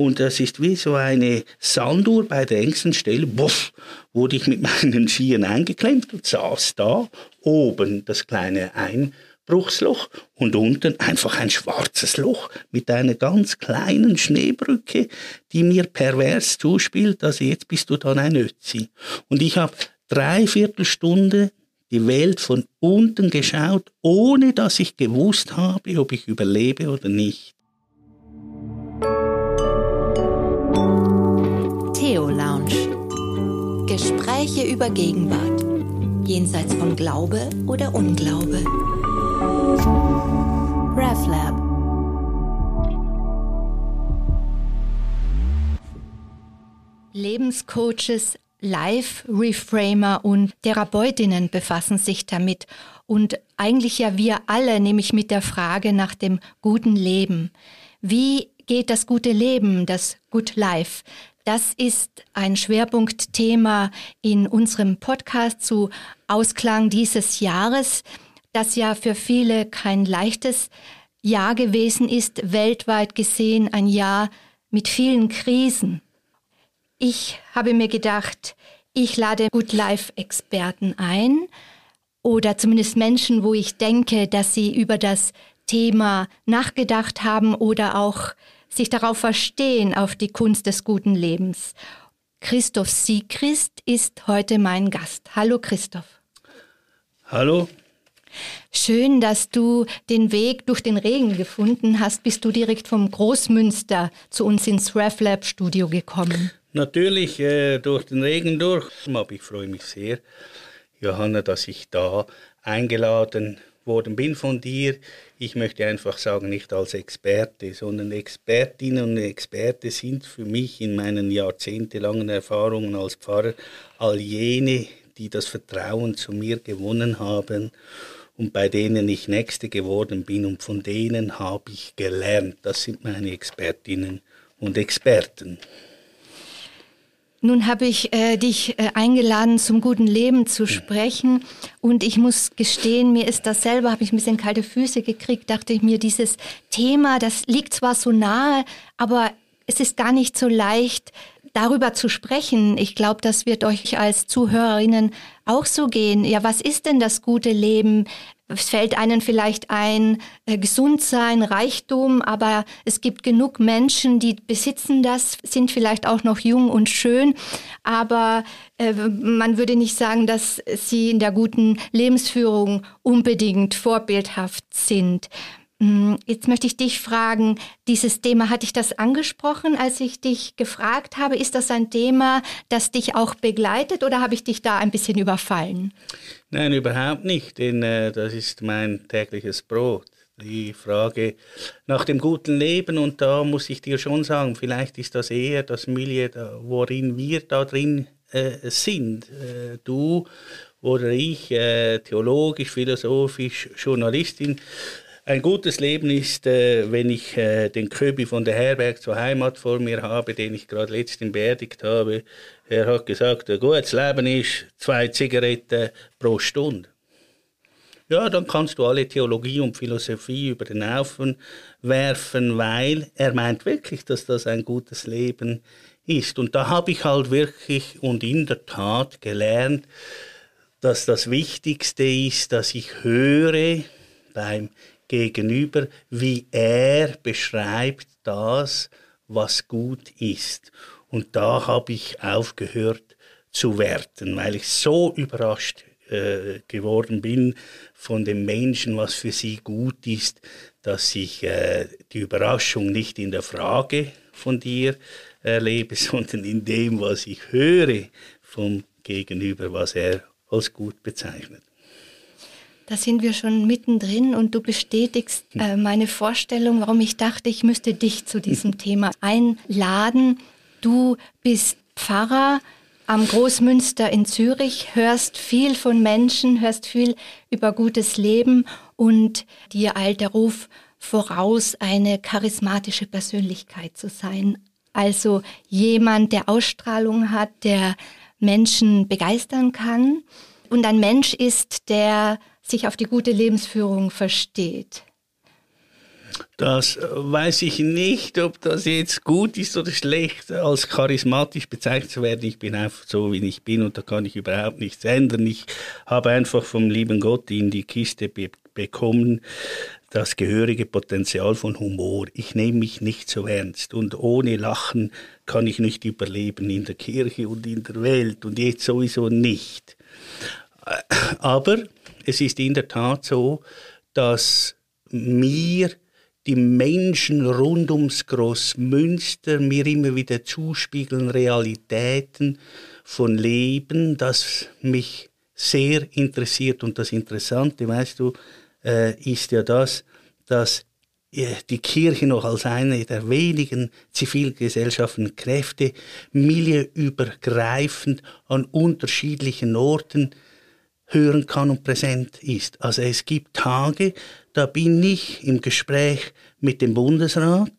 Und das ist wie so eine Sanduhr bei der engsten Stelle. Buff, wurde ich mit meinen Skiern eingeklemmt und saß da oben das kleine Einbruchsloch und unten einfach ein schwarzes Loch mit einer ganz kleinen Schneebrücke, die mir pervers zuspielt. Also jetzt bist du dann ein Ötzi. Und ich habe dreiviertel Stunde die Welt von unten geschaut, ohne dass ich gewusst habe, ob ich überlebe oder nicht. Gespräche über Gegenwart. Jenseits von Glaube oder Unglaube. RefLab. Lebenscoaches, Life-Reframer und Therapeutinnen befassen sich damit. Und eigentlich ja wir alle, nämlich mit der Frage nach dem guten Leben. Wie geht das gute Leben, das Good Life. Das ist ein Schwerpunktthema in unserem Podcast zu Ausklang dieses Jahres, das ja für viele kein leichtes Jahr gewesen ist, weltweit gesehen ein Jahr mit vielen Krisen. Ich habe mir gedacht, ich lade Good Life Experten ein oder zumindest Menschen, wo ich denke, dass sie über das Thema nachgedacht haben oder auch sich darauf verstehen, auf die Kunst des guten Lebens. Christoph Siegrist ist heute mein Gast. Hallo Christoph. Hallo. Schön, dass du den Weg durch den Regen gefunden hast. Bist du direkt vom Großmünster zu uns ins RefLab Studio gekommen? Natürlich äh, durch den Regen durch. Aber ich freue mich sehr, Johanna, dass ich da eingeladen worden bin von dir. Ich möchte einfach sagen, nicht als Experte, sondern Expertinnen und Experte sind für mich in meinen jahrzehntelangen Erfahrungen als Pfarrer all jene, die das Vertrauen zu mir gewonnen haben und bei denen ich Nächste geworden bin und von denen habe ich gelernt. Das sind meine Expertinnen und Experten. Nun habe ich äh, dich äh, eingeladen, zum guten Leben zu sprechen. Und ich muss gestehen, mir ist das selber, habe ich ein bisschen kalte Füße gekriegt, dachte ich mir, dieses Thema, das liegt zwar so nahe, aber es ist gar nicht so leicht, darüber zu sprechen. Ich glaube, das wird euch als Zuhörerinnen auch so gehen. Ja, was ist denn das gute Leben? Es fällt einen vielleicht ein, äh, gesund sein, Reichtum, aber es gibt genug Menschen, die besitzen das, sind vielleicht auch noch jung und schön, aber äh, man würde nicht sagen, dass sie in der guten Lebensführung unbedingt vorbildhaft sind. Hm, jetzt möchte ich dich fragen, dieses Thema, hatte ich das angesprochen, als ich dich gefragt habe? Ist das ein Thema, das dich auch begleitet oder habe ich dich da ein bisschen überfallen? Nein, überhaupt nicht, denn äh, das ist mein tägliches Brot. Die Frage nach dem guten Leben und da muss ich dir schon sagen, vielleicht ist das eher das Milieu, worin wir da drin äh, sind. Äh, du oder ich, äh, theologisch, philosophisch, Journalistin, ein gutes Leben ist, äh, wenn ich äh, den Köbi von der Herberg zur Heimat vor mir habe, den ich gerade letztens beerdigt habe. Er hat gesagt, ein gutes Leben ist zwei Zigaretten pro Stunde. Ja, dann kannst du alle Theologie und Philosophie über den Haufen werfen, weil er meint wirklich, dass das ein gutes Leben ist. Und da habe ich halt wirklich und in der Tat gelernt, dass das Wichtigste ist, dass ich höre beim gegenüber, wie er beschreibt das, was gut ist. Und da habe ich aufgehört zu werten, weil ich so überrascht äh, geworden bin von den Menschen, was für sie gut ist, dass ich äh, die Überraschung nicht in der Frage von dir erlebe, sondern in dem, was ich höre vom Gegenüber, was er als gut bezeichnet. Da sind wir schon mittendrin und du bestätigst äh, meine Vorstellung, warum ich dachte, ich müsste dich zu diesem Thema einladen. Du bist Pfarrer am Großmünster in Zürich, hörst viel von Menschen, hörst viel über gutes Leben und dir eilt der Ruf voraus, eine charismatische Persönlichkeit zu sein. Also jemand, der Ausstrahlung hat, der Menschen begeistern kann und ein Mensch ist, der sich auf die gute Lebensführung versteht. Das weiß ich nicht, ob das jetzt gut ist oder schlecht, als charismatisch bezeichnet zu werden. Ich bin einfach so, wie ich bin und da kann ich überhaupt nichts ändern. Ich habe einfach vom lieben Gott in die Kiste be bekommen das gehörige Potenzial von Humor. Ich nehme mich nicht so ernst und ohne Lachen kann ich nicht überleben in der Kirche und in der Welt und jetzt sowieso nicht. Aber es ist in der Tat so, dass mir die Menschen rund ums Großmünster mir immer wieder zuspiegeln Realitäten von Leben, das mich sehr interessiert. Und das Interessante, weißt du, äh, ist ja das, dass äh, die Kirche noch als eine der wenigen Zivilgesellschaften Kräfte milieuübergreifend an unterschiedlichen Orten hören kann und präsent ist. Also es gibt Tage, da bin ich im Gespräch mit dem Bundesrat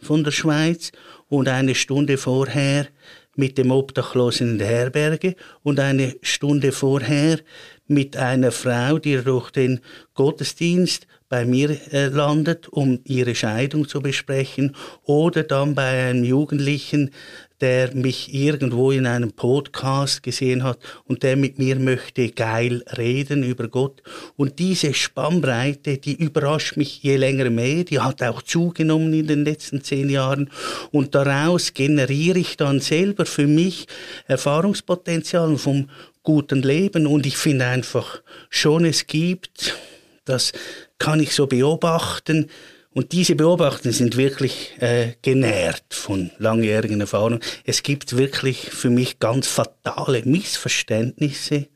von der Schweiz und eine Stunde vorher mit dem Obdachlosen in der Herberge und eine Stunde vorher mit einer Frau, die durch den Gottesdienst bei mir äh, landet, um ihre Scheidung zu besprechen, oder dann bei einem Jugendlichen, der mich irgendwo in einem Podcast gesehen hat und der mit mir möchte geil reden über Gott. Und diese Spannbreite, die überrascht mich je länger mehr, die hat auch zugenommen in den letzten zehn Jahren. Und daraus generiere ich dann selber für mich Erfahrungspotenzial vom guten Leben. Und ich finde einfach schon, es gibt, das kann ich so beobachten, und diese Beobachtungen sind wirklich äh, genährt von langjährigen Erfahrungen. Es gibt wirklich für mich ganz fatale Missverständnisse,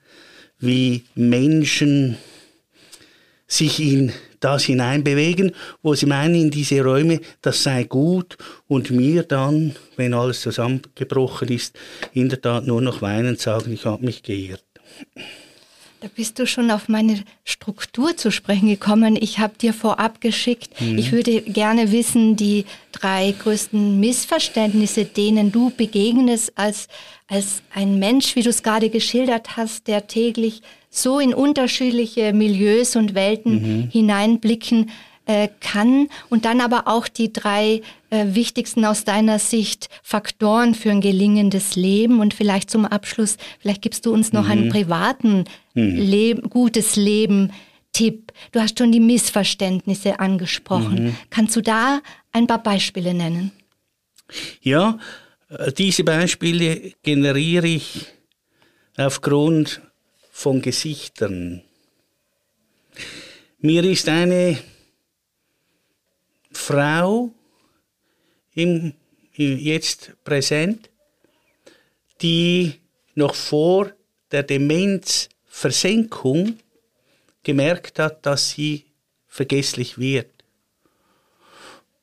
wie Menschen sich in das hineinbewegen, wo sie meinen, in diese Räume, das sei gut und mir dann, wenn alles zusammengebrochen ist, in der Tat nur noch weinend sagen, ich habe mich geirrt. Da bist du schon auf meine Struktur zu sprechen gekommen. Ich habe dir vorab geschickt, mhm. ich würde gerne wissen, die drei größten Missverständnisse, denen du begegnest als, als ein Mensch, wie du es gerade geschildert hast, der täglich so in unterschiedliche Milieus und Welten mhm. hineinblicken äh, kann und dann aber auch die drei wichtigsten aus deiner Sicht Faktoren für ein gelingendes Leben und vielleicht zum Abschluss, vielleicht gibst du uns noch mhm. einen privaten mhm. Le gutes Leben Tipp. Du hast schon die Missverständnisse angesprochen. Mhm. Kannst du da ein paar Beispiele nennen? Ja, äh, diese Beispiele generiere ich aufgrund von Gesichtern. Mir ist eine Frau im, jetzt präsent, die noch vor der Demenzversenkung gemerkt hat, dass sie vergesslich wird.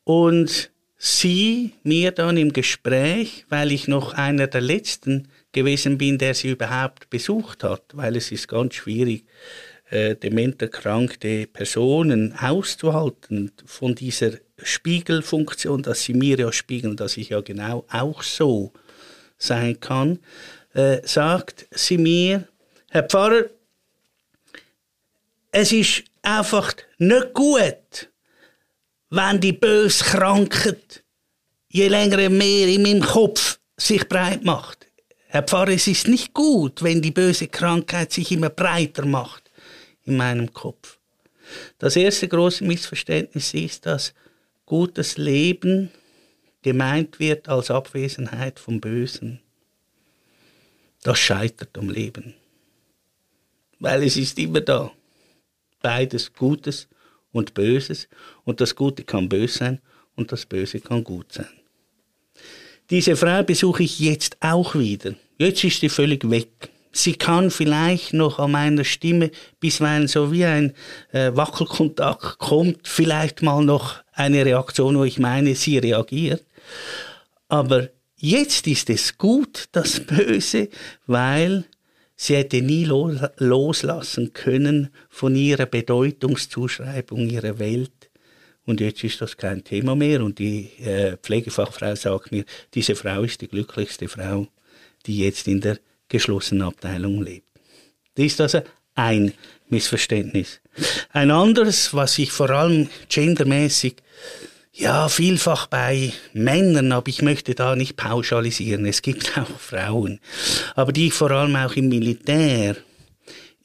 Und sie mir dann im Gespräch, weil ich noch einer der letzten gewesen bin, der sie überhaupt besucht hat, weil es ist ganz schwierig, äh, dementerkrankte Personen auszuhalten von dieser Spiegelfunktion, dass sie mir ja spiegeln, dass ich ja genau auch so sein kann, äh, sagt sie mir, Herr Pfarrer, es ist einfach nicht gut, wenn die böse Krankheit je länger mehr in meinem Kopf sich breit macht. Herr Pfarrer, es ist nicht gut, wenn die böse Krankheit sich immer breiter macht in meinem Kopf. Das erste große Missverständnis ist, dass gutes Leben gemeint wird als Abwesenheit vom Bösen. Das scheitert am Leben. Weil es ist immer da. Beides Gutes und Böses. Und das Gute kann böse sein und das Böse kann gut sein. Diese Frau besuche ich jetzt auch wieder. Jetzt ist sie völlig weg. Sie kann vielleicht noch an meiner Stimme, bisweilen so wie ein äh, Wackelkontakt kommt, vielleicht mal noch eine Reaktion, wo ich meine, sie reagiert. Aber jetzt ist es gut, das Böse, weil sie hätte nie loslassen können von ihrer Bedeutungszuschreibung ihrer Welt. Und jetzt ist das kein Thema mehr. Und die äh, Pflegefachfrau sagt mir, diese Frau ist die glücklichste Frau, die jetzt in der geschlossenen Abteilung lebt. Ist also ein Missverständnis. Ein anderes, was ich vor allem gendermäßig ja, vielfach bei Männern, aber ich möchte da nicht pauschalisieren. Es gibt auch Frauen. Aber die vor allem auch im Militär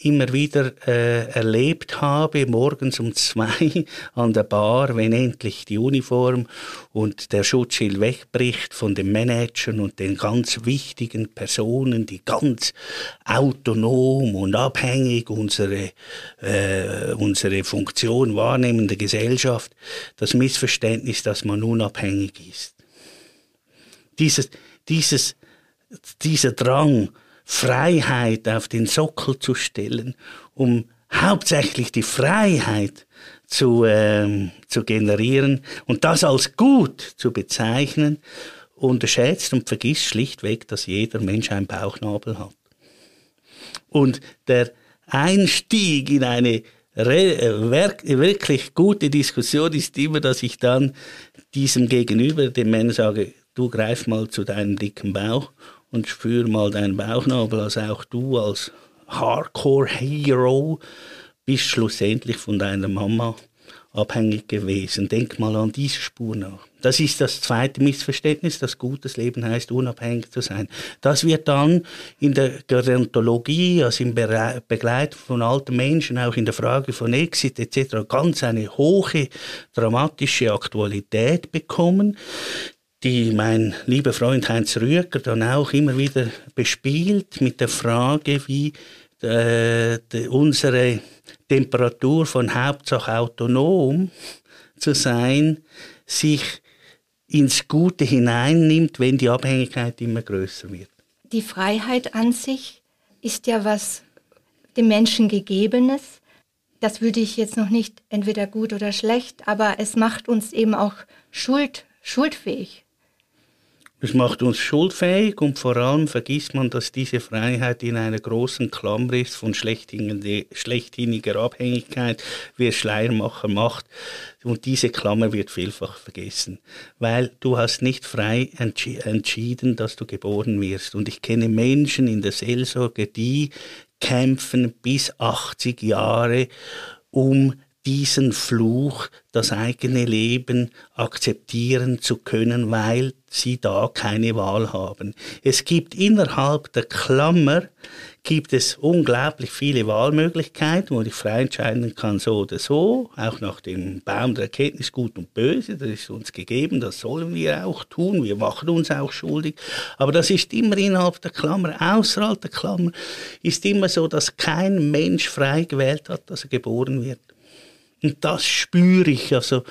immer wieder äh, erlebt habe, morgens um zwei an der Bar, wenn endlich die Uniform und der Schutzschild wegbricht von den Managern und den ganz wichtigen Personen, die ganz autonom und abhängig unsere, äh, unsere Funktion wahrnehmen der Gesellschaft, das Missverständnis, dass man unabhängig ist. Dieses, dieses, dieser Drang, Freiheit auf den Sockel zu stellen, um hauptsächlich die Freiheit zu, ähm, zu generieren und das als gut zu bezeichnen, unterschätzt und vergisst schlichtweg, dass jeder Mensch einen Bauchnabel hat. Und der Einstieg in eine äh, wirklich gute Diskussion ist immer, dass ich dann diesem Gegenüber, dem Mann sage, du greif mal zu deinem dicken Bauch und spür mal deinen Bauchnabel, also auch du als Hardcore-Hero bist schlussendlich von deiner Mama abhängig gewesen. Denk mal an diese Spur nach. Das ist das zweite Missverständnis, dass gutes Leben heißt, unabhängig zu sein. Das wird dann in der Gerontologie, also im Begleitung von alten Menschen, auch in der Frage von Exit etc., ganz eine hohe dramatische Aktualität bekommen die mein lieber Freund Heinz Rüeger dann auch immer wieder bespielt mit der Frage, wie äh, unsere Temperatur von Hauptsache autonom zu sein, sich ins Gute hineinnimmt, wenn die Abhängigkeit immer größer wird. Die Freiheit an sich ist ja was dem Menschen gegebenes. Das würde ich jetzt noch nicht entweder gut oder schlecht, aber es macht uns eben auch schuld, schuldfähig. Es macht uns schuldfähig und vor allem vergisst man, dass diese Freiheit in einer großen Klammer ist von schlechthiniger Abhängigkeit, wie es Schleiermacher macht. Und diese Klammer wird vielfach vergessen, weil du hast nicht frei entschi entschieden, dass du geboren wirst. Und ich kenne Menschen in der Seelsorge, die kämpfen bis 80 Jahre, um diesen Fluch, das eigene Leben akzeptieren zu können, weil sie da keine Wahl haben. Es gibt innerhalb der Klammer gibt es unglaublich viele Wahlmöglichkeiten, wo ich frei entscheiden kann, so oder so, auch nach dem Baum der Erkenntnis gut und böse, das ist uns gegeben, das sollen wir auch tun, wir machen uns auch schuldig, aber das ist immer innerhalb der Klammer, außerhalb der Klammer ist immer so, dass kein Mensch frei gewählt hat, dass er geboren wird. Und das spüre ich also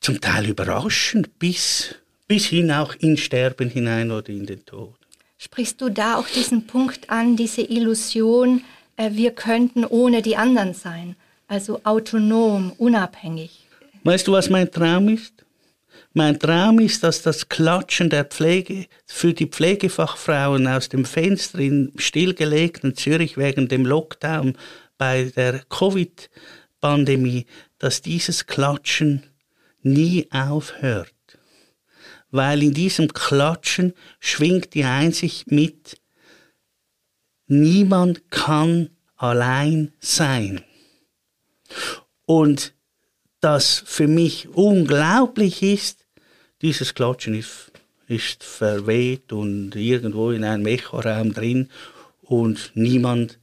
zum Teil überraschend bis, bis hin auch ins Sterben hinein oder in den Tod. Sprichst du da auch diesen Punkt an, diese Illusion, äh, wir könnten ohne die anderen sein, also autonom, unabhängig? Weißt du, was mein Traum ist? Mein Traum ist, dass das Klatschen der Pflege für die Pflegefachfrauen aus dem Fenster im stillgelegten Zürich wegen dem Lockdown bei der Covid-Pandemie, dass dieses Klatschen nie aufhört. Weil in diesem Klatschen schwingt die Einsicht mit, niemand kann allein sein. Und das für mich unglaublich ist, dieses Klatschen ist, ist verweht und irgendwo in einem Echoraum drin und niemand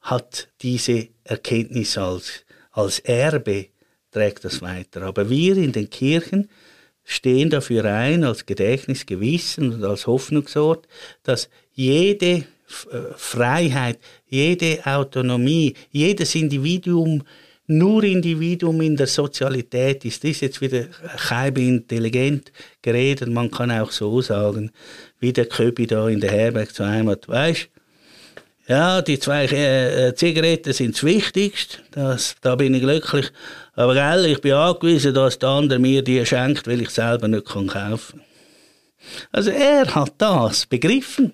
hat diese Erkenntnis als als Erbe trägt das weiter. Aber wir in den Kirchen stehen dafür ein, als Gedächtnisgewissen und als Hoffnungsort, dass jede äh, Freiheit, jede Autonomie, jedes Individuum nur Individuum in der Sozialität ist. Das ist jetzt wieder halb intelligent geredet. Man kann auch so sagen, wie der Köbi da in der Herberg zu einem hat. Weißt ja, die zwei äh, Zigaretten sind das Wichtigste. Da bin ich glücklich. Aber gell, ich bin angewiesen, dass der andere mir die schenkt, weil ich selber nicht kann kaufen Also er hat das begriffen,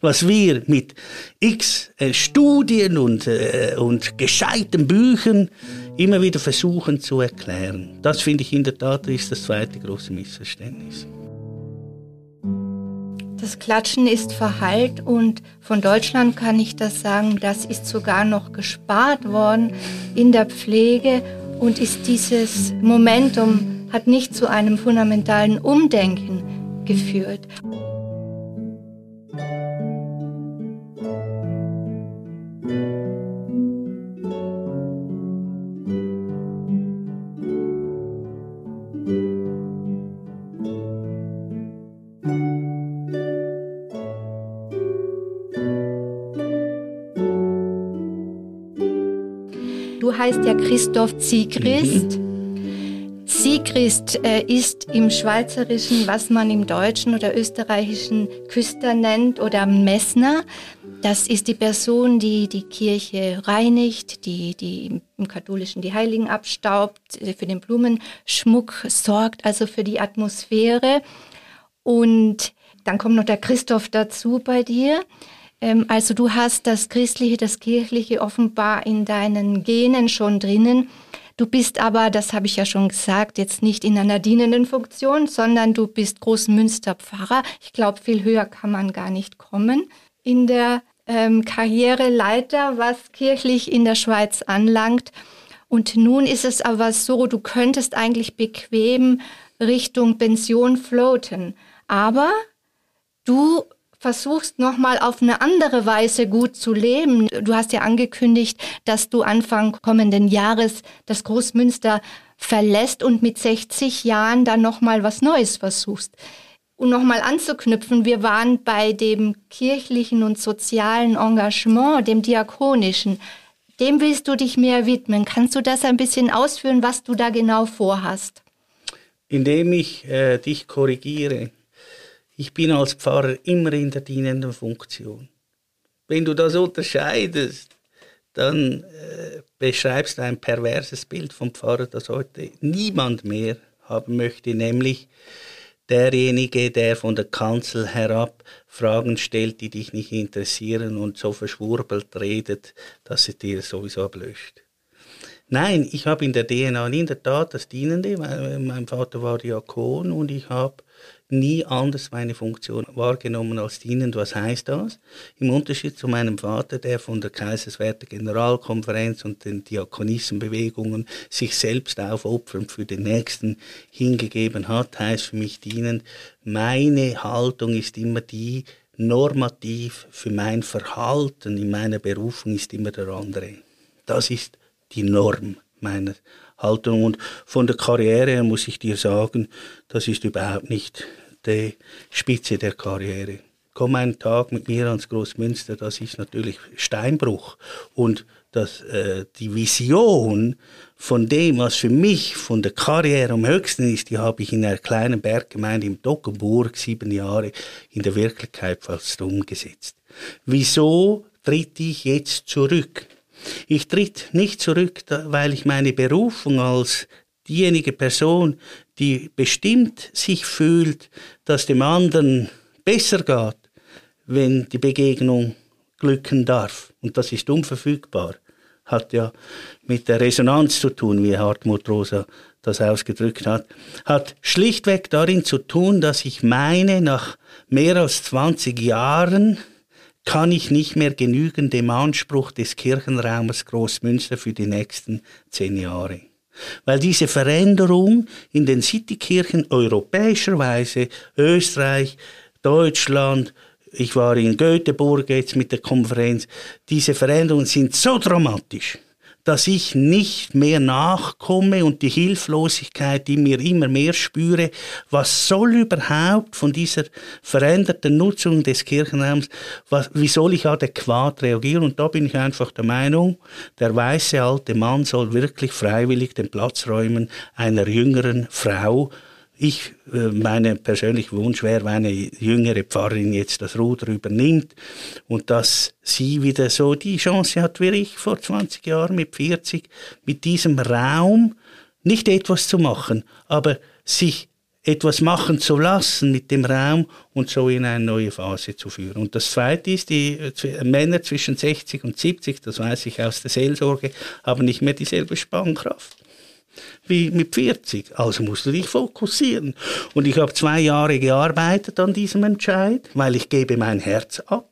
was wir mit x äh, Studien und, äh, und gescheiten Büchern immer wieder versuchen zu erklären. Das finde ich in der Tat ist das zweite große Missverständnis. Das Klatschen ist verhallt und von Deutschland kann ich das sagen, das ist sogar noch gespart worden in der Pflege und ist dieses Momentum hat nicht zu einem fundamentalen Umdenken geführt. Ja Christoph Ziegrist. Mhm. Siegrist äh, ist im Schweizerischen, was man im Deutschen oder Österreichischen Küster nennt oder Messner. Das ist die Person, die die Kirche reinigt, die, die im Katholischen die Heiligen abstaubt, äh, für den Blumenschmuck sorgt, also für die Atmosphäre. Und dann kommt noch der Christoph dazu bei dir. Ähm, also du hast das Christliche, das Kirchliche offenbar in deinen Genen schon drinnen. Du bist aber, das habe ich ja schon gesagt, jetzt nicht in einer dienenden Funktion, sondern du bist Großmünsterpfarrer. Ich glaube, viel höher kann man gar nicht kommen in der ähm, Karriereleiter, was kirchlich in der Schweiz anlangt. Und nun ist es aber so, du könntest eigentlich bequem Richtung Pension floaten. Aber du versuchst nochmal auf eine andere Weise gut zu leben. Du hast ja angekündigt, dass du Anfang kommenden Jahres das Großmünster verlässt und mit 60 Jahren dann nochmal was Neues versuchst. Und nochmal anzuknüpfen, wir waren bei dem kirchlichen und sozialen Engagement, dem diakonischen. Dem willst du dich mehr widmen. Kannst du das ein bisschen ausführen, was du da genau vorhast? Indem ich äh, dich korrigiere. Ich bin als Pfarrer immer in der dienenden Funktion. Wenn du das unterscheidest, dann äh, beschreibst du ein perverses Bild vom Pfarrer, das heute niemand mehr haben möchte, nämlich derjenige, der von der Kanzel herab Fragen stellt, die dich nicht interessieren und so verschwurbelt redet, dass es dir sowieso ablöscht. Nein, ich habe in der DNA in der Tat das Dienende, weil mein Vater war Diakon und ich habe nie anders meine Funktion wahrgenommen als dienend. Was heißt das? Im Unterschied zu meinem Vater, der von der Kaiserswerther Generalkonferenz und den Diakonissenbewegungen sich selbst aufopfernd für den Nächsten hingegeben hat, heißt für mich dienend, meine Haltung ist immer die, normativ für mein Verhalten in meiner Berufung ist immer der andere. Das ist die Norm meiner Haltung. Und von der Karriere her muss ich dir sagen, das ist überhaupt nicht die Spitze der Karriere. Komm einen Tag mit mir ans Großmünster, das ist natürlich Steinbruch. Und das, äh, die Vision von dem, was für mich von der Karriere am höchsten ist, die habe ich in einer kleinen Berggemeinde im Dockenburg sieben Jahre in der Wirklichkeit fast umgesetzt. Wieso tritt ich jetzt zurück? Ich tritt nicht zurück, weil ich meine Berufung als diejenige Person, die bestimmt sich fühlt, dass dem anderen besser geht, wenn die Begegnung glücken darf. Und das ist unverfügbar. Hat ja mit der Resonanz zu tun, wie Hartmut Rosa das ausgedrückt hat. Hat schlichtweg darin zu tun, dass ich meine, nach mehr als 20 Jahren kann ich nicht mehr genügen dem Anspruch des Kirchenraumes Großmünster für die nächsten zehn Jahre. Weil diese Veränderung in den Citykirchen europäischerweise, Österreich, Deutschland, ich war in Göteborg jetzt mit der Konferenz, diese Veränderungen sind so dramatisch, dass ich nicht mehr nachkomme und die Hilflosigkeit, die mir immer mehr spüre, was soll überhaupt von dieser veränderten Nutzung des Kirchenraums, was, wie soll ich adäquat reagieren? Und da bin ich einfach der Meinung, der weiße alte Mann soll wirklich freiwillig den Platz räumen einer jüngeren Frau, ich, äh, meine persönliche Wunsch wäre, wenn eine jüngere Pfarrerin jetzt das Ruder übernimmt und dass sie wieder so die Chance hat wie ich vor 20 Jahren mit 40, mit diesem Raum nicht etwas zu machen, aber sich etwas machen zu lassen mit dem Raum und so in eine neue Phase zu führen. Und das Zweite ist, die äh, Männer zwischen 60 und 70, das weiß ich aus der Seelsorge, haben nicht mehr dieselbe Spannkraft. Wie mit 40. Also musst du dich fokussieren. Und ich habe zwei Jahre gearbeitet an diesem Entscheid, weil ich gebe mein Herz ab.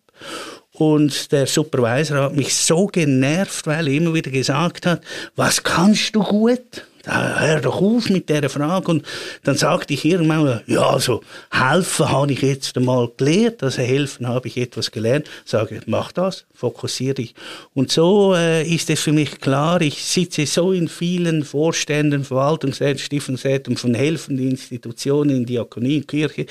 Und der Supervisor hat mich so genervt, weil er immer wieder gesagt hat, was kannst du gut? Hör doch auf mit dieser Frage. Und dann sagte ich irgendwann, ja, also helfen habe ich jetzt einmal gelernt, also helfen habe ich etwas gelernt. Sage, mach das, fokussiere dich. Und so äh, ist es für mich klar, ich sitze so in vielen Vorständen, Verwaltungsräten, Stiftungsräten von helfenden Institutionen in Diakonie, Kirche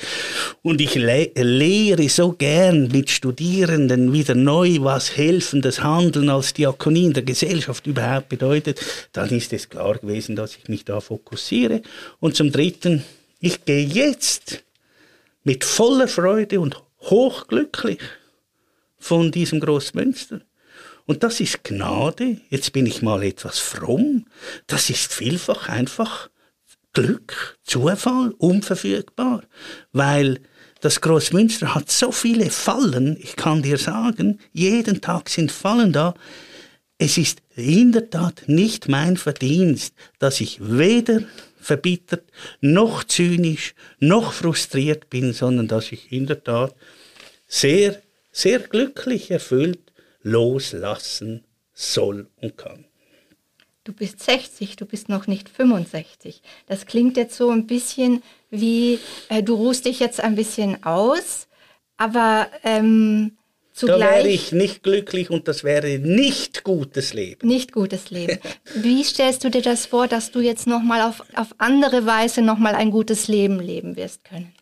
und ich le lehre so gern mit Studierenden wieder neu, was helfendes Handeln als Diakonie in der Gesellschaft überhaupt bedeutet, dann ist es klar gewesen, dass ich mich da fokussiere. Und zum Dritten, ich gehe jetzt mit voller Freude und hochglücklich von diesem Großmünster. Und das ist Gnade. Jetzt bin ich mal etwas fromm. Das ist vielfach einfach Glück, Zufall, unverfügbar. Weil das Großmünster hat so viele Fallen. Ich kann dir sagen, jeden Tag sind Fallen da. Es ist in der Tat nicht mein Verdienst, dass ich weder verbittert, noch zynisch, noch frustriert bin, sondern dass ich in der Tat sehr, sehr glücklich erfüllt loslassen soll und kann. Du bist 60, du bist noch nicht 65. Das klingt jetzt so ein bisschen wie, äh, du ruhst dich jetzt ein bisschen aus, aber ähm, Zugleich, da wäre ich nicht glücklich und das wäre nicht gutes Leben. Nicht gutes Leben. Wie stellst du dir das vor, dass du jetzt nochmal auf, auf andere Weise nochmal ein gutes Leben leben wirst können?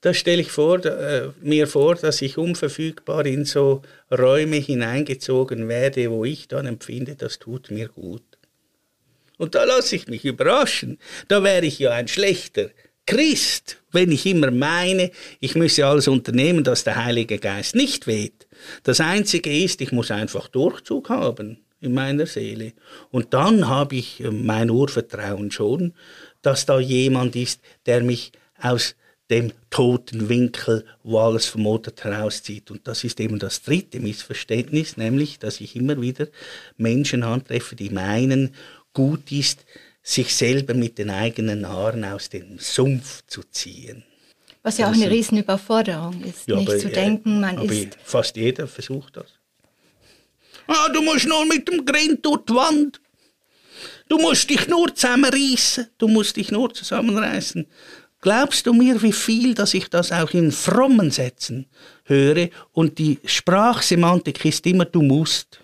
Da stelle ich vor, äh, mir vor, dass ich unverfügbar in so Räume hineingezogen werde, wo ich dann empfinde, das tut mir gut. Und da lasse ich mich überraschen. Da wäre ich ja ein schlechter Christ, wenn ich immer meine, ich müsse alles unternehmen, dass der Heilige Geist nicht weht. Das Einzige ist, ich muss einfach Durchzug haben in meiner Seele. Und dann habe ich äh, mein Urvertrauen schon, dass da jemand ist, der mich aus dem toten Winkel, wo alles vermodet herauszieht. Und das ist eben das dritte Missverständnis, nämlich, dass ich immer wieder Menschen antreffe, die meinen, gut ist, sich selber mit den eigenen Haaren aus dem Sumpf zu ziehen. Was ja auch eine Riesenüberforderung ist, ja, nicht aber, zu denken, man ist... Fast jeder versucht das. Ah, du musst nur mit dem Grind durch die Wand. Du musst dich nur zusammenreißen. Du musst dich nur zusammenreißen. Glaubst du mir, wie viel, dass ich das auch in frommen Sätzen höre? Und die Sprachsemantik ist immer, du musst.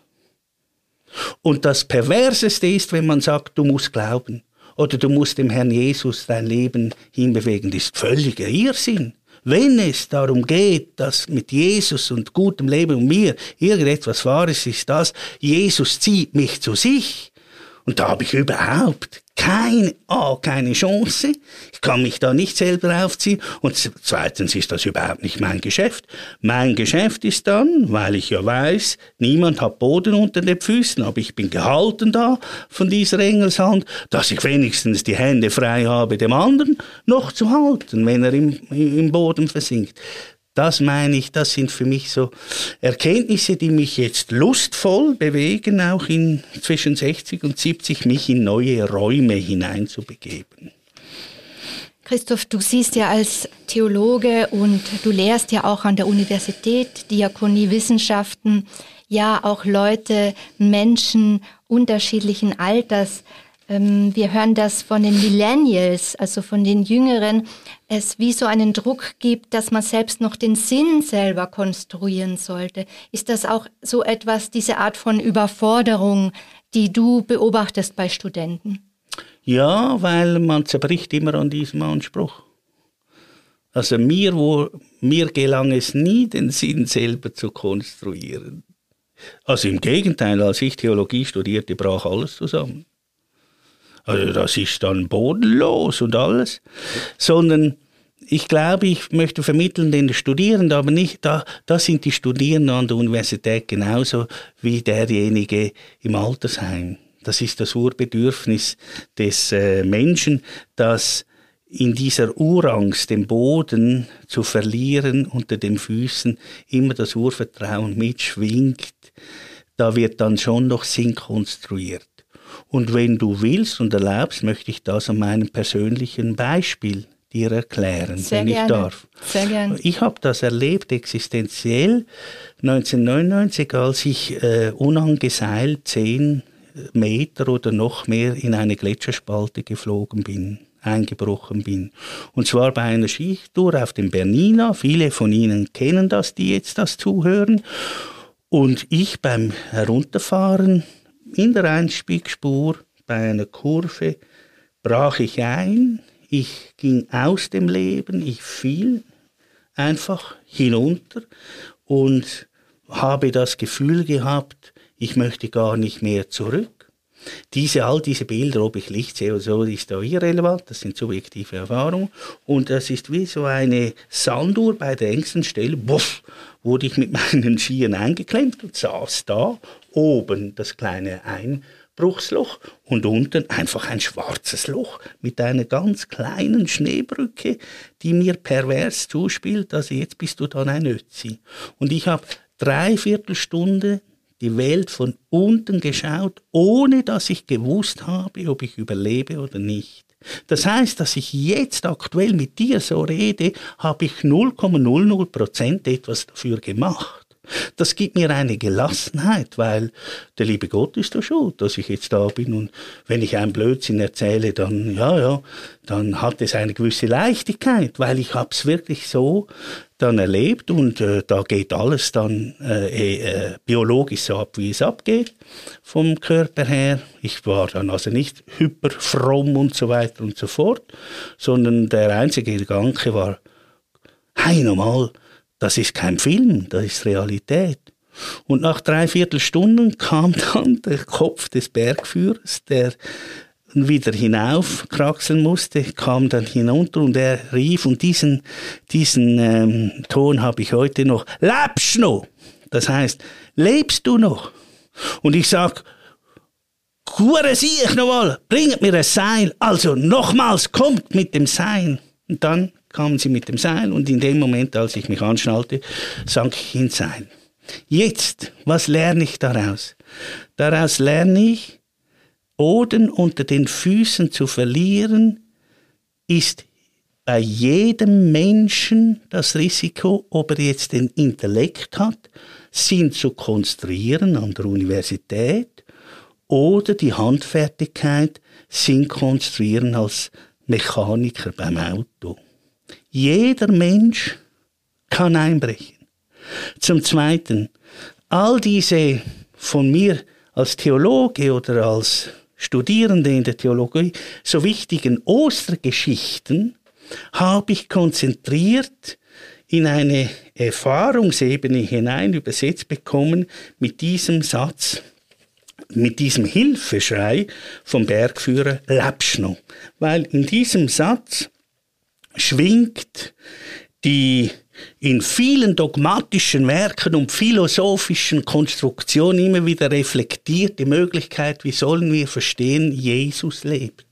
Und das Perverseste ist, wenn man sagt, du musst glauben oder du musst dem Herrn Jesus dein Leben hinbewegen, das ist völliger Irrsinn. Wenn es darum geht, dass mit Jesus und gutem Leben und mir irgendetwas Wahres ist, das, Jesus zieht mich zu sich. Und da habe ich überhaupt keine, A, keine Chance. Ich kann mich da nicht selber aufziehen. Und zweitens ist das überhaupt nicht mein Geschäft. Mein Geschäft ist dann, weil ich ja weiß, niemand hat Boden unter den Füßen, aber ich bin gehalten da von dieser Engelshand, dass ich wenigstens die Hände frei habe, dem anderen noch zu halten, wenn er im, im Boden versinkt. Das meine ich, das sind für mich so Erkenntnisse, die mich jetzt lustvoll bewegen, auch in zwischen 60 und 70 mich in neue Räume hineinzubegeben. Christoph, du siehst ja als Theologe und du lehrst ja auch an der Universität Diakonie Wissenschaften, ja auch Leute, Menschen unterschiedlichen Alters. Ähm, wir hören das von den Millennials, also von den Jüngeren, es wie so einen Druck gibt, dass man selbst noch den Sinn selber konstruieren sollte. Ist das auch so etwas, diese Art von Überforderung, die du beobachtest bei Studenten? Ja, weil man zerbricht immer an diesem Anspruch. Also mir, wo, mir gelang es nie, den Sinn selber zu konstruieren. Also im Gegenteil, als ich Theologie studierte, brach alles zusammen. Also das ist dann bodenlos und alles. Sondern ich glaube, ich möchte vermitteln den Studierenden, aber nicht, da, da sind die Studierenden an der Universität genauso wie derjenige im Altersheim. Das ist das Urbedürfnis des äh, Menschen, dass in dieser Urangst, den Boden zu verlieren unter den Füßen, immer das Urvertrauen mitschwingt. Da wird dann schon noch Sinn konstruiert. Und wenn du willst und erlaubst, möchte ich das an meinem persönlichen Beispiel dir erklären, Sehr wenn gerne. ich darf. Sehr gerne. Ich habe das erlebt existenziell 1999, als ich äh, unangeseilt zehn Meter oder noch mehr in eine Gletscherspalte geflogen bin eingebrochen bin. Und zwar bei einer Skitour auf dem Bernina. Viele von Ihnen kennen das, die jetzt das zuhören. Und ich beim Herunterfahren in der Einspiegspur bei einer Kurve brach ich ein, ich ging aus dem Leben, ich fiel einfach hinunter und habe das Gefühl gehabt, ich möchte gar nicht mehr zurück. Diese, all diese Bilder, ob ich Licht sehe oder so, ist da irrelevant, das sind subjektive Erfahrungen. Und das ist wie so eine Sanduhr bei der engsten Stelle, buff, wurde ich mit meinen Skiern eingeklemmt und saß da, oben das kleine Einbruchsloch und unten einfach ein schwarzes Loch mit einer ganz kleinen Schneebrücke, die mir pervers zuspielt, also jetzt bist du dann ein Ötzi. Und ich habe dreiviertel Stunde die Welt von unten geschaut, ohne dass ich gewusst habe, ob ich überlebe oder nicht. Das heißt, dass ich jetzt aktuell mit dir so rede, habe ich 0,00 Prozent etwas dafür gemacht. Das gibt mir eine Gelassenheit, weil der liebe Gott ist da schuld, dass ich jetzt da bin. Und wenn ich einen Blödsinn erzähle, dann, ja, ja, dann hat es eine gewisse Leichtigkeit, weil ich habe es wirklich so dann erlebt und äh, da geht alles dann äh, äh, biologisch so ab, wie es abgeht vom Körper her. Ich war dann also nicht hyperfromm und so weiter und so fort, sondern der einzige Gedanke war, hey, normal, das ist kein Film, das ist Realität. Und nach dreiviertel Stunden kam dann der Kopf des Bergführers, der wieder hinauf kraxeln musste, kam dann hinunter und er rief, und diesen, diesen ähm, Ton habe ich heute noch, lebst noch? Das heißt, lebst du noch? Und ich sag, Hure ich nochmal, bringt mir ein Seil. Also nochmals, kommt mit dem Seil. Und dann kamen sie mit dem Seil und in dem Moment, als ich mich anschnallte, sank ich ins Seil. Jetzt, was lerne ich daraus? Daraus lerne ich, Boden unter den Füßen zu verlieren, ist bei jedem Menschen das Risiko, ob er jetzt den Intellekt hat, Sinn zu konstruieren an der Universität oder die Handfertigkeit, Sinn konstruieren als Mechaniker beim Auto. Jeder Mensch kann einbrechen. Zum Zweiten, all diese von mir als Theologe oder als Studierende in der Theologie so wichtigen Ostergeschichten habe ich konzentriert in eine Erfahrungsebene hinein übersetzt bekommen mit diesem Satz, mit diesem Hilfeschrei vom Bergführer Lapschno. Weil in diesem Satz schwingt die in vielen dogmatischen Werken und philosophischen Konstruktionen immer wieder reflektierte Möglichkeit, wie sollen wir verstehen, Jesus lebt.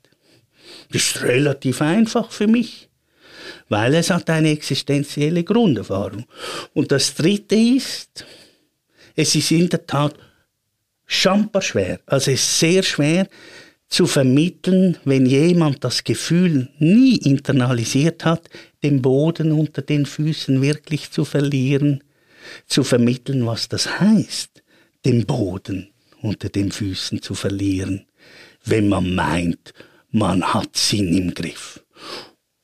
Das ist relativ einfach für mich, weil es hat eine existenzielle Grunderfahrung. Und das Dritte ist, es ist in der Tat schamper schwer, also es ist sehr schwer, zu vermitteln, wenn jemand das Gefühl nie internalisiert hat, den Boden unter den Füßen wirklich zu verlieren, zu vermitteln, was das heißt, den Boden unter den Füßen zu verlieren, wenn man meint, man hat Sinn im Griff.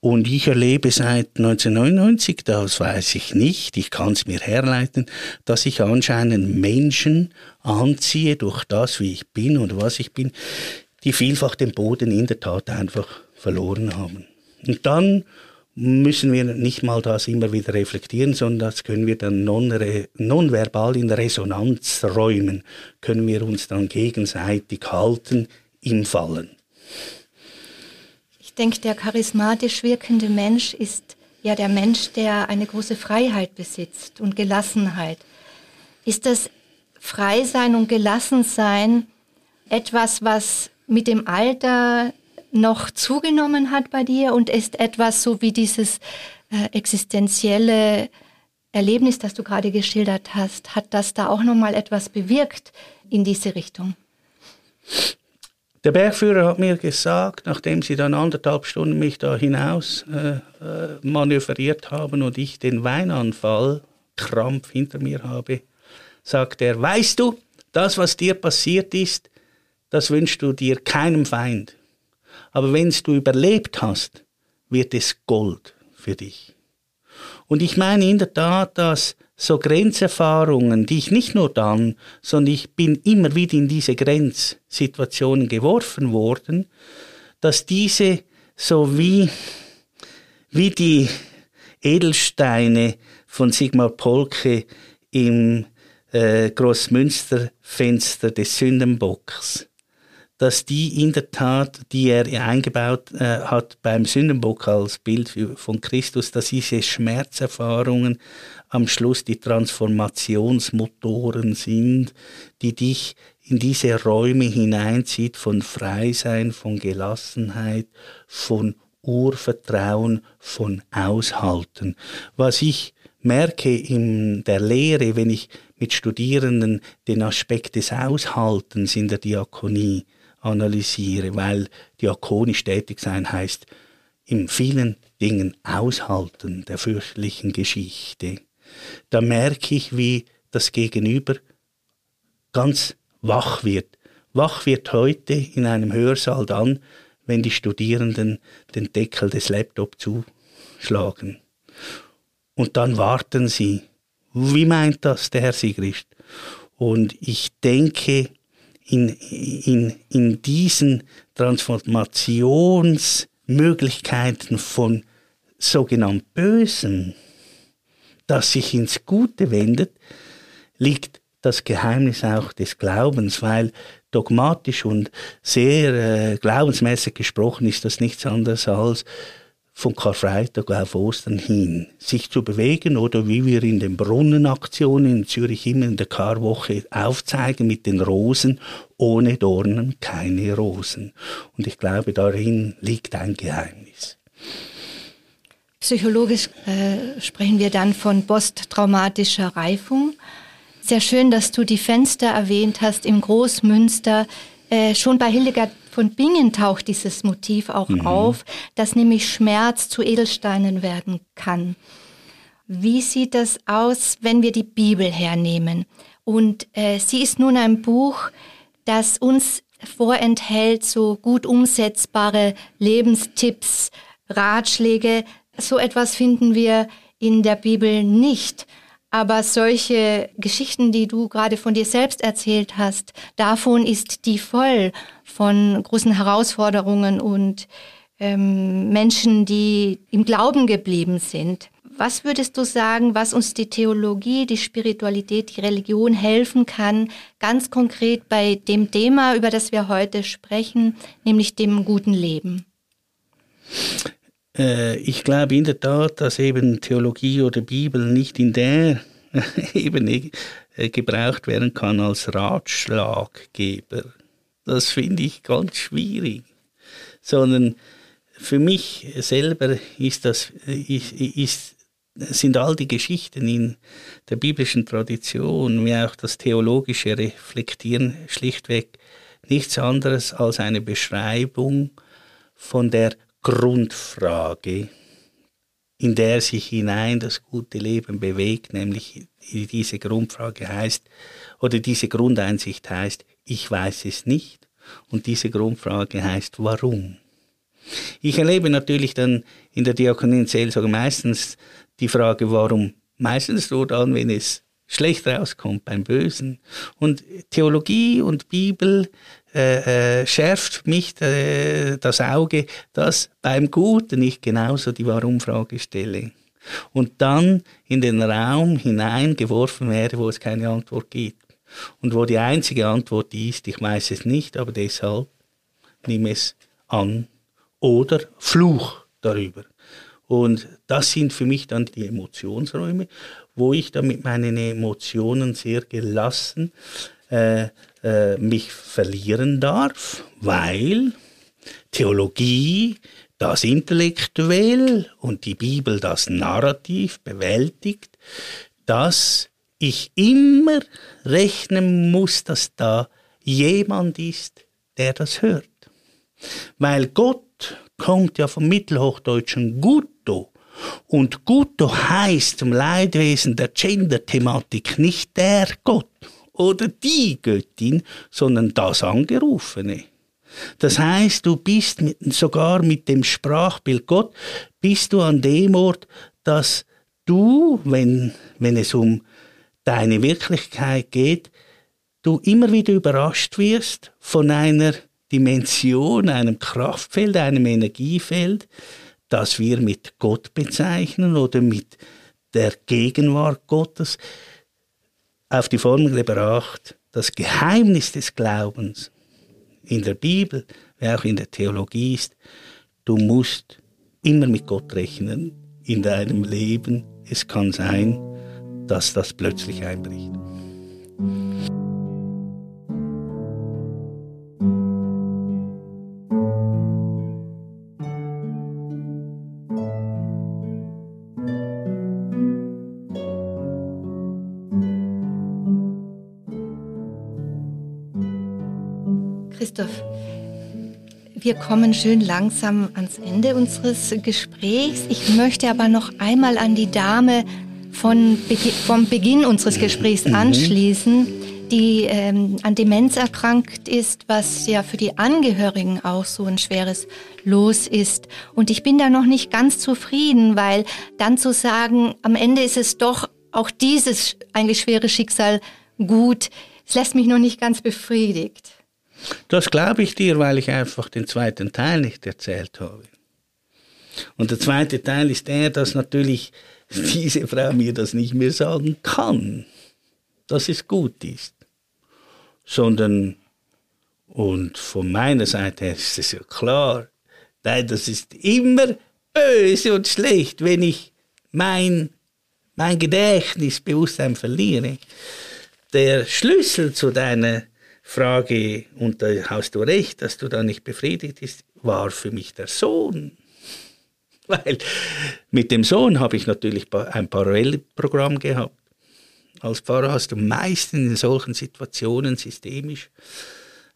Und ich erlebe seit 1999, das weiß ich nicht, ich kann es mir herleiten, dass ich anscheinend Menschen anziehe durch das, wie ich bin oder was ich bin, die vielfach den Boden in der Tat einfach verloren haben. Und dann müssen wir nicht mal das immer wieder reflektieren, sondern das können wir dann nonverbal in Resonanz räumen, können wir uns dann gegenseitig halten im Fallen. Ich denke, der charismatisch wirkende Mensch ist ja der Mensch, der eine große Freiheit besitzt und Gelassenheit. Ist das Freisein und Gelassensein etwas, was mit dem Alter noch zugenommen hat bei dir und ist etwas so wie dieses äh, existenzielle Erlebnis, das du gerade geschildert hast, hat das da auch noch mal etwas bewirkt in diese Richtung? Der Bergführer hat mir gesagt, nachdem sie dann anderthalb Stunden mich da hinaus äh, äh, manövriert haben und ich den Weinanfall, Krampf hinter mir habe, sagt er, weißt du, das, was dir passiert ist, das wünschst du dir keinem Feind. Aber wenn du überlebt hast, wird es Gold für dich. Und ich meine in der Tat, dass so Grenzerfahrungen, die ich nicht nur dann, sondern ich bin immer wieder in diese Grenzsituationen geworfen worden, dass diese so wie, wie die Edelsteine von Sigmar Polke im äh, Großmünsterfenster des Sündenbocks dass die in der Tat, die er eingebaut äh, hat beim Sündenbock als Bild von Christus, dass diese Schmerzerfahrungen am Schluss die Transformationsmotoren sind, die dich in diese Räume hineinzieht von Freisein, von Gelassenheit, von Urvertrauen, von Aushalten. Was ich merke in der Lehre, wenn ich mit Studierenden den Aspekt des Aushaltens in der Diakonie analysiere, weil diakonisch tätig sein heißt, in vielen Dingen aushalten der fürchterlichen Geschichte. Da merke ich, wie das Gegenüber ganz wach wird. Wach wird heute in einem Hörsaal dann, wenn die Studierenden den Deckel des Laptops zuschlagen. Und dann warten sie. Wie meint das der Herr Sigrist? Und ich denke, in, in, in diesen Transformationsmöglichkeiten von sogenannt Bösen, das sich ins Gute wendet, liegt das Geheimnis auch des Glaubens, weil dogmatisch und sehr äh, glaubensmäßig gesprochen ist das nichts anderes als von Karfreitag auf Ostern hin, sich zu bewegen oder wie wir in den Brunnenaktionen in Zürich immer in der Karwoche aufzeigen mit den Rosen, ohne Dornen keine Rosen. Und ich glaube, darin liegt ein Geheimnis. Psychologisch äh, sprechen wir dann von posttraumatischer Reifung. Sehr schön, dass du die Fenster erwähnt hast im Großmünster. Äh, schon bei Hildegard von Bingen taucht dieses Motiv auch mhm. auf, dass nämlich Schmerz zu Edelsteinen werden kann. Wie sieht das aus, wenn wir die Bibel hernehmen? Und äh, sie ist nun ein Buch, das uns vorenthält so gut umsetzbare Lebenstipps, Ratschläge. So etwas finden wir in der Bibel nicht. Aber solche Geschichten, die du gerade von dir selbst erzählt hast, davon ist die voll von großen Herausforderungen und ähm, Menschen, die im Glauben geblieben sind. Was würdest du sagen, was uns die Theologie, die Spiritualität, die Religion helfen kann, ganz konkret bei dem Thema, über das wir heute sprechen, nämlich dem guten Leben? Äh, ich glaube in der Tat, dass eben Theologie oder Bibel nicht in der Ebene äh, gebraucht werden kann als Ratschlaggeber. Das finde ich ganz schwierig. Sondern für mich selber ist das, ist, ist, sind all die Geschichten in der biblischen Tradition, wie auch das theologische Reflektieren schlichtweg nichts anderes als eine Beschreibung von der Grundfrage, in der sich hinein das gute Leben bewegt, nämlich diese Grundfrage heißt, oder diese Grundeinsicht heißt, ich weiß es nicht, und diese Grundfrage heißt, warum? Ich erlebe natürlich dann in der Diakonie und Seelsorge meistens die Frage, warum? Meistens nur dann, wenn es schlecht rauskommt beim Bösen. Und Theologie und Bibel äh, äh, schärft mich äh, das Auge, dass beim Guten ich genauso die Warum-Frage stelle. Und dann in den Raum hineingeworfen werde, wo es keine Antwort gibt. Und wo die einzige Antwort ist, ich weiß es nicht, aber deshalb nehme es an oder Fluch darüber. Und das sind für mich dann die Emotionsräume, wo ich dann mit meinen Emotionen sehr gelassen äh, äh, mich verlieren darf, weil Theologie das intellektuell und die Bibel das narrativ bewältigt, dass ich immer rechnen muss, dass da jemand ist, der das hört. Weil Gott kommt ja vom mittelhochdeutschen Gutto. Und Gutto heißt zum Leidwesen der Gender-Thematik nicht der Gott oder die Göttin, sondern das Angerufene. Das heißt, du bist mit, sogar mit dem Sprachbild Gott, bist du an dem Ort, dass du, wenn, wenn es um deine Wirklichkeit geht, du immer wieder überrascht wirst von einer Dimension, einem Kraftfeld, einem Energiefeld, das wir mit Gott bezeichnen oder mit der Gegenwart Gottes, auf die Formel gebracht, das Geheimnis des Glaubens in der Bibel, wie auch in der Theologie ist, du musst immer mit Gott rechnen in deinem Leben. Es kann sein, dass das plötzlich einbricht. Wir kommen schön langsam ans Ende unseres Gesprächs. Ich möchte aber noch einmal an die Dame von Be vom Beginn unseres Gesprächs mhm. anschließen, die ähm, an Demenz erkrankt ist, was ja für die Angehörigen auch so ein schweres Los ist. Und ich bin da noch nicht ganz zufrieden, weil dann zu sagen, am Ende ist es doch auch dieses eigentlich schwere Schicksal gut, es lässt mich noch nicht ganz befriedigt. Das glaube ich dir, weil ich einfach den zweiten Teil nicht erzählt habe. Und der zweite Teil ist der, dass natürlich diese Frau mir das nicht mehr sagen kann, dass es gut ist. Sondern, und von meiner Seite her ist es ja klar, nein, das ist immer böse und schlecht, wenn ich mein, mein Gedächtnisbewusstsein verliere. Der Schlüssel zu deiner Frage, und da hast du recht, dass du da nicht befriedigt bist, war für mich der Sohn. Weil mit dem Sohn habe ich natürlich ein Parallelprogramm gehabt. Als Pfarrer hast du meistens in solchen Situationen systemisch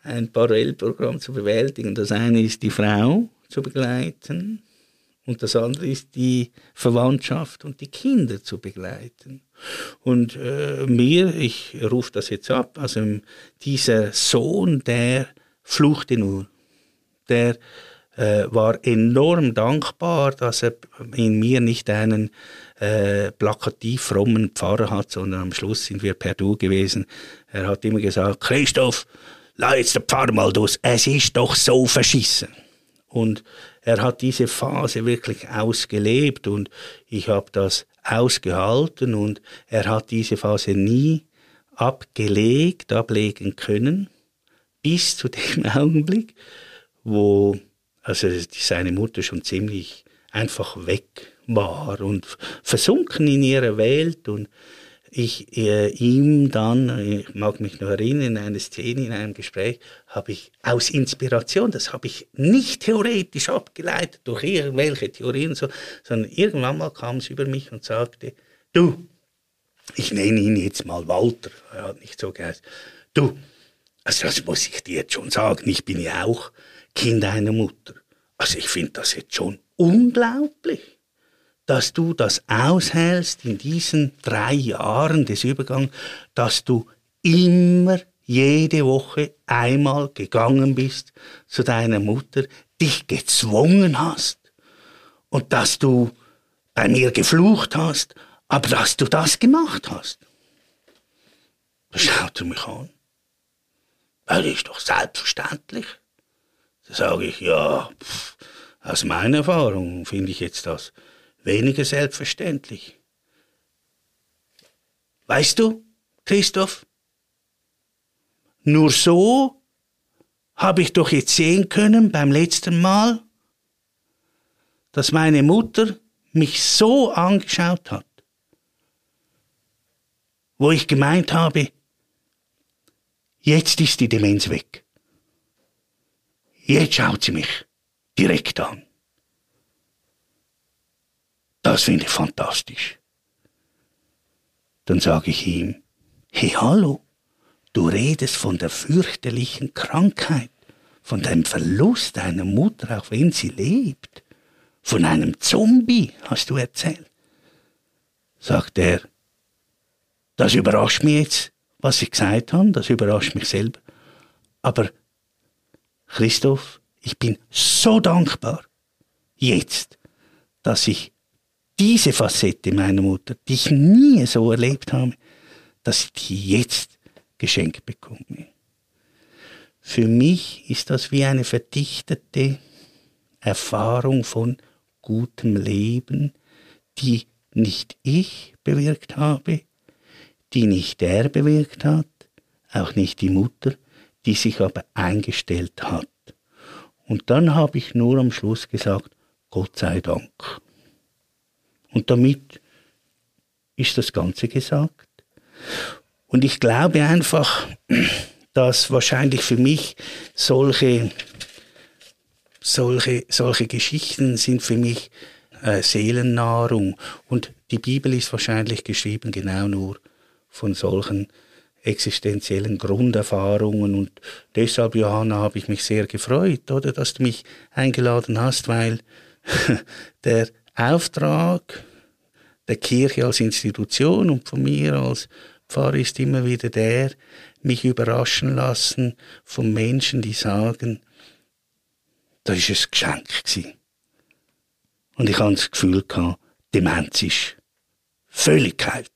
ein Parallelprogramm zu bewältigen. Das eine ist die Frau zu begleiten und das andere ist die Verwandtschaft und die Kinder zu begleiten. Und äh, mir, ich rufe das jetzt ab, also dieser Sohn, der fluchte nur. Der äh, war enorm dankbar, dass er in mir nicht einen äh, plakativ frommen Pfarrer hat, sondern am Schluss sind wir per Du gewesen. Er hat immer gesagt, Christoph, lass jetzt der Pfarrer mal durch, es ist doch so verschissen. Und er hat diese Phase wirklich ausgelebt und ich habe das ausgehalten und er hat diese Phase nie abgelegt, ablegen können, bis zu dem Augenblick, wo also seine Mutter schon ziemlich einfach weg war und versunken in ihrer Welt und ich äh, ihm dann, ich mag mich noch erinnern, in einer Szene, in einem Gespräch, habe ich aus Inspiration, das habe ich nicht theoretisch abgeleitet durch irgendwelche Theorien, so, sondern irgendwann mal kam es über mich und sagte, du, ich nenne ihn jetzt mal Walter, er hat nicht so geheißen, du, also das muss ich dir jetzt schon sagen, ich bin ja auch Kind einer Mutter. Also ich finde das jetzt schon unglaublich dass du das aushältst in diesen drei Jahren des Übergangs, dass du immer jede Woche einmal gegangen bist zu deiner Mutter, dich gezwungen hast und dass du bei mir geflucht hast, aber dass du das gemacht hast. Da schaut er mich an. Das ist doch selbstverständlich. Da sage ich, ja, pff, aus meiner Erfahrung finde ich jetzt das weniger selbstverständlich. Weißt du, Christoph, nur so habe ich doch jetzt sehen können beim letzten Mal, dass meine Mutter mich so angeschaut hat, wo ich gemeint habe, jetzt ist die Demenz weg. Jetzt schaut sie mich direkt an. Das finde ich fantastisch. Dann sage ich ihm, hey hallo, du redest von der fürchterlichen Krankheit von dem Verlust deiner Mutter, auch wenn sie lebt. Von einem Zombie hast du erzählt. Sagt er, das überrascht mich jetzt, was ich gesagt habe, das überrascht mich selber. Aber Christoph, ich bin so dankbar, jetzt, dass ich diese Facette meiner Mutter, die ich nie so erlebt habe, dass ich die jetzt geschenkt bekomme. Für mich ist das wie eine verdichtete Erfahrung von gutem Leben, die nicht ich bewirkt habe, die nicht er bewirkt hat, auch nicht die Mutter, die sich aber eingestellt hat. Und dann habe ich nur am Schluss gesagt, Gott sei Dank. Und damit ist das Ganze gesagt. Und ich glaube einfach, dass wahrscheinlich für mich solche, solche, solche Geschichten sind für mich äh, Seelennahrung. Und die Bibel ist wahrscheinlich geschrieben genau nur von solchen existenziellen Grunderfahrungen und deshalb, Johanna, habe ich mich sehr gefreut, oder, dass du mich eingeladen hast, weil der Auftrag der Kirche als Institution und von mir als Pfarrer ist immer wieder der, mich überraschen lassen von Menschen, die sagen, das ist ein Geschenk gewesen. Und ich habe das Gefühl Demenz ist völlig geheilt.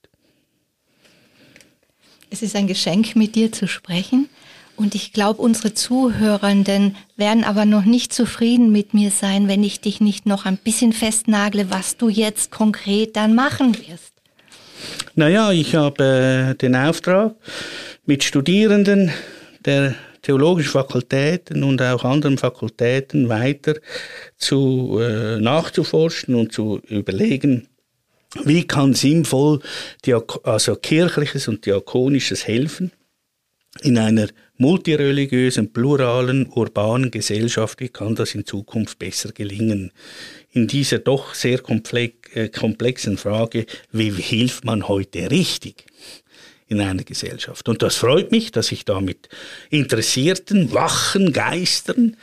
Es ist ein Geschenk, mit dir zu sprechen. Und ich glaube, unsere Zuhörenden werden aber noch nicht zufrieden mit mir sein, wenn ich dich nicht noch ein bisschen festnagle, was du jetzt konkret dann machen wirst. Naja, ich habe äh, den Auftrag, mit Studierenden der theologischen Fakultäten und auch anderen Fakultäten weiter zu äh, nachzuforschen und zu überlegen, wie kann sinnvoll also kirchliches und diakonisches helfen in einer multireligiösen, pluralen, urbanen Gesellschaft, wie kann das in Zukunft besser gelingen? In dieser doch sehr äh, komplexen Frage, wie hilft man heute richtig? in einer Gesellschaft. Und das freut mich, dass ich da mit interessierten, wachen Geistern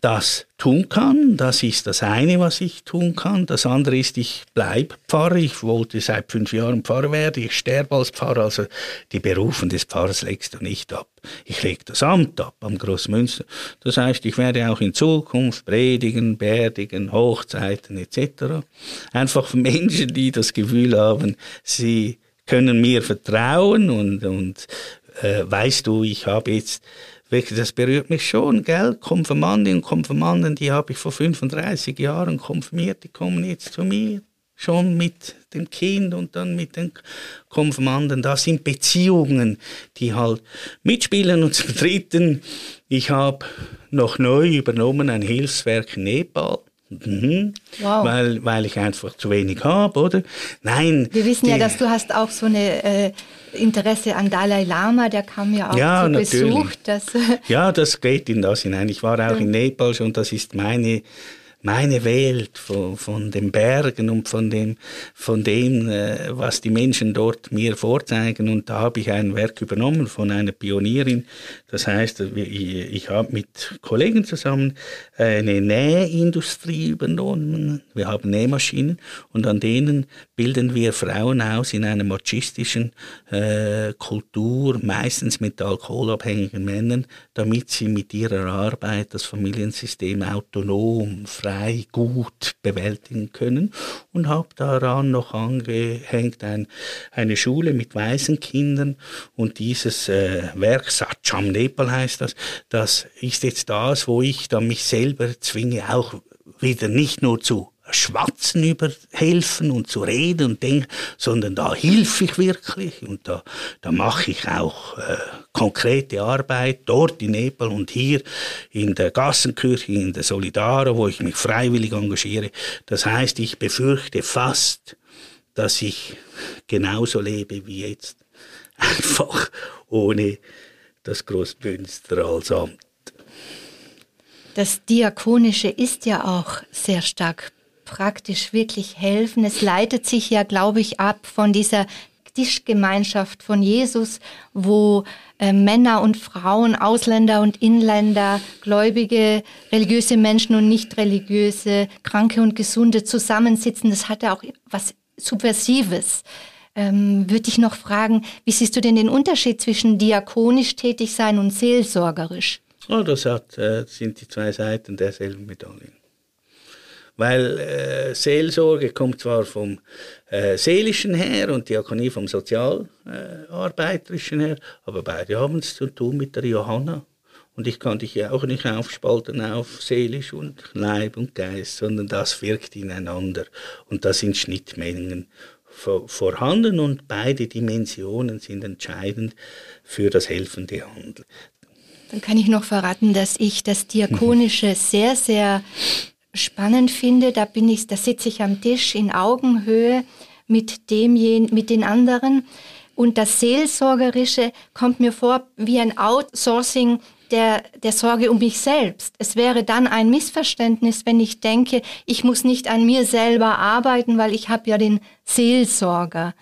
das tun kann. Das ist das eine, was ich tun kann. Das andere ist, ich bleibe Pfarrer. Ich wollte seit fünf Jahren Pfarrer werden. Ich sterbe als Pfarrer. Also die Berufen des Pfarrers legst du nicht ab. Ich lege das Amt ab am Großmünster. Das heißt, ich werde auch in Zukunft predigen, beerdigen, Hochzeiten etc. Einfach Menschen, die das Gefühl haben, sie können mir vertrauen und, und äh, weißt du, ich habe jetzt wirklich, das berührt mich schon, gell? Konfirmandinnen und Konfirmanden, die habe ich vor 35 Jahren konfirmiert, die kommen jetzt zu mir. Schon mit dem Kind und dann mit den Konfirmanden. Das sind Beziehungen, die halt mitspielen. Und zum Dritten, ich habe noch neu übernommen ein Hilfswerk in Nepal. Mhm. Wow. Weil, weil ich einfach zu wenig habe, oder? Nein. Wir wissen die, ja, dass du hast auch so eine äh, Interesse an Dalai Lama, der kam ja auch ja, zu natürlich. Besuch. Das, ja, das geht in das hinein. Ich war auch in Nepal schon, das ist meine meine Welt von, von den Bergen und von dem, von dem äh, was die Menschen dort mir vorzeigen. Und da habe ich ein Werk übernommen von einer Pionierin. Das heißt, ich, ich habe mit Kollegen zusammen eine Nähindustrie übernommen. Wir haben Nähmaschinen und an denen bilden wir Frauen aus in einer machistischen äh, Kultur, meistens mit alkoholabhängigen Männern, damit sie mit ihrer Arbeit das Familiensystem autonom, frei, gut bewältigen können. Und habe daran noch angehängt ein, eine Schule mit weißen Kindern. Und dieses äh, Werk, Satcham Nepal heißt das, das ist jetzt das, wo ich dann mich selber zwinge, auch wieder nicht nur zu schwatzen über helfen und zu reden und denken, sondern da hilf ich wirklich und da, da mache ich auch äh, konkrete Arbeit dort in Nepal und hier in der Gassenkirche, in der Solidara, wo ich mich freiwillig engagiere. Das heißt, ich befürchte fast, dass ich genauso lebe wie jetzt, einfach ohne das Großmünster als Amt. Das Diakonische ist ja auch sehr stark praktisch wirklich helfen. Es leitet sich ja, glaube ich, ab von dieser Tischgemeinschaft von Jesus, wo äh, Männer und Frauen, Ausländer und Inländer, gläubige, religiöse Menschen und nicht religiöse, Kranke und Gesunde zusammensitzen. Das hatte auch was Subversives. Ähm, Würde ich noch fragen, wie siehst du denn den Unterschied zwischen diakonisch tätig sein und seelsorgerisch? Oh, das hat, äh, sind die zwei Seiten derselben Medaille. Weil äh, Seelsorge kommt zwar vom äh, Seelischen her und Diakonie vom Sozialarbeiterischen her, aber beide haben es zu tun mit der Johanna. Und ich kann dich ja auch nicht aufspalten auf seelisch und Leib und Geist, sondern das wirkt ineinander. Und da sind Schnittmengen vorhanden und beide Dimensionen sind entscheidend für das helfende Handeln. Dann kann ich noch verraten, dass ich das Diakonische sehr, sehr spannend finde, da bin ich, da sitze ich am Tisch in Augenhöhe mit demjen, mit den anderen. Und das Seelsorgerische kommt mir vor wie ein Outsourcing der, der Sorge um mich selbst. Es wäre dann ein Missverständnis, wenn ich denke, ich muss nicht an mir selber arbeiten, weil ich habe ja den Seelsorger.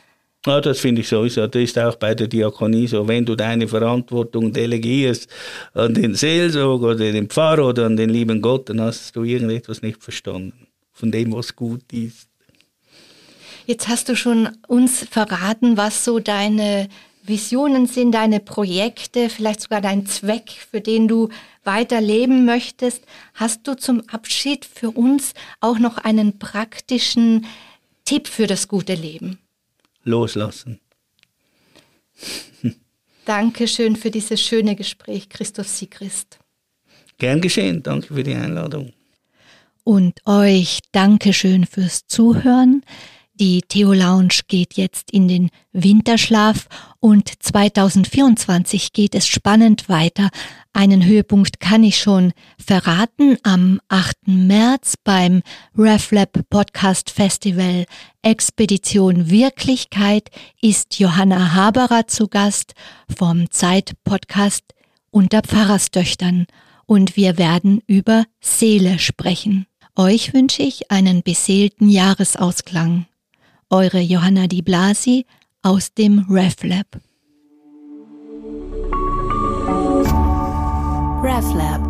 Ja, das finde ich sowieso. Das ist auch bei der Diakonie so. Wenn du deine Verantwortung delegierst an den Seelsorger oder den Pfarrer oder an den lieben Gott, dann hast du irgendetwas nicht verstanden von dem, was gut ist. Jetzt hast du schon uns verraten, was so deine Visionen sind, deine Projekte, vielleicht sogar dein Zweck, für den du weiterleben möchtest. Hast du zum Abschied für uns auch noch einen praktischen Tipp für das gute Leben? Loslassen. Dankeschön für dieses schöne Gespräch, Christoph Siegrist. Gern geschehen, danke für die Einladung. Und euch Dankeschön fürs Zuhören. Die Theo Lounge geht jetzt in den Winterschlaf und 2024 geht es spannend weiter. Einen Höhepunkt kann ich schon verraten. Am 8. März beim RefLab Podcast Festival Expedition Wirklichkeit ist Johanna Haberer zu Gast vom Zeit Podcast unter Pfarrerstöchtern und wir werden über Seele sprechen. Euch wünsche ich einen beseelten Jahresausklang. Eure Johanna Di Blasi aus dem RefLab. RefLab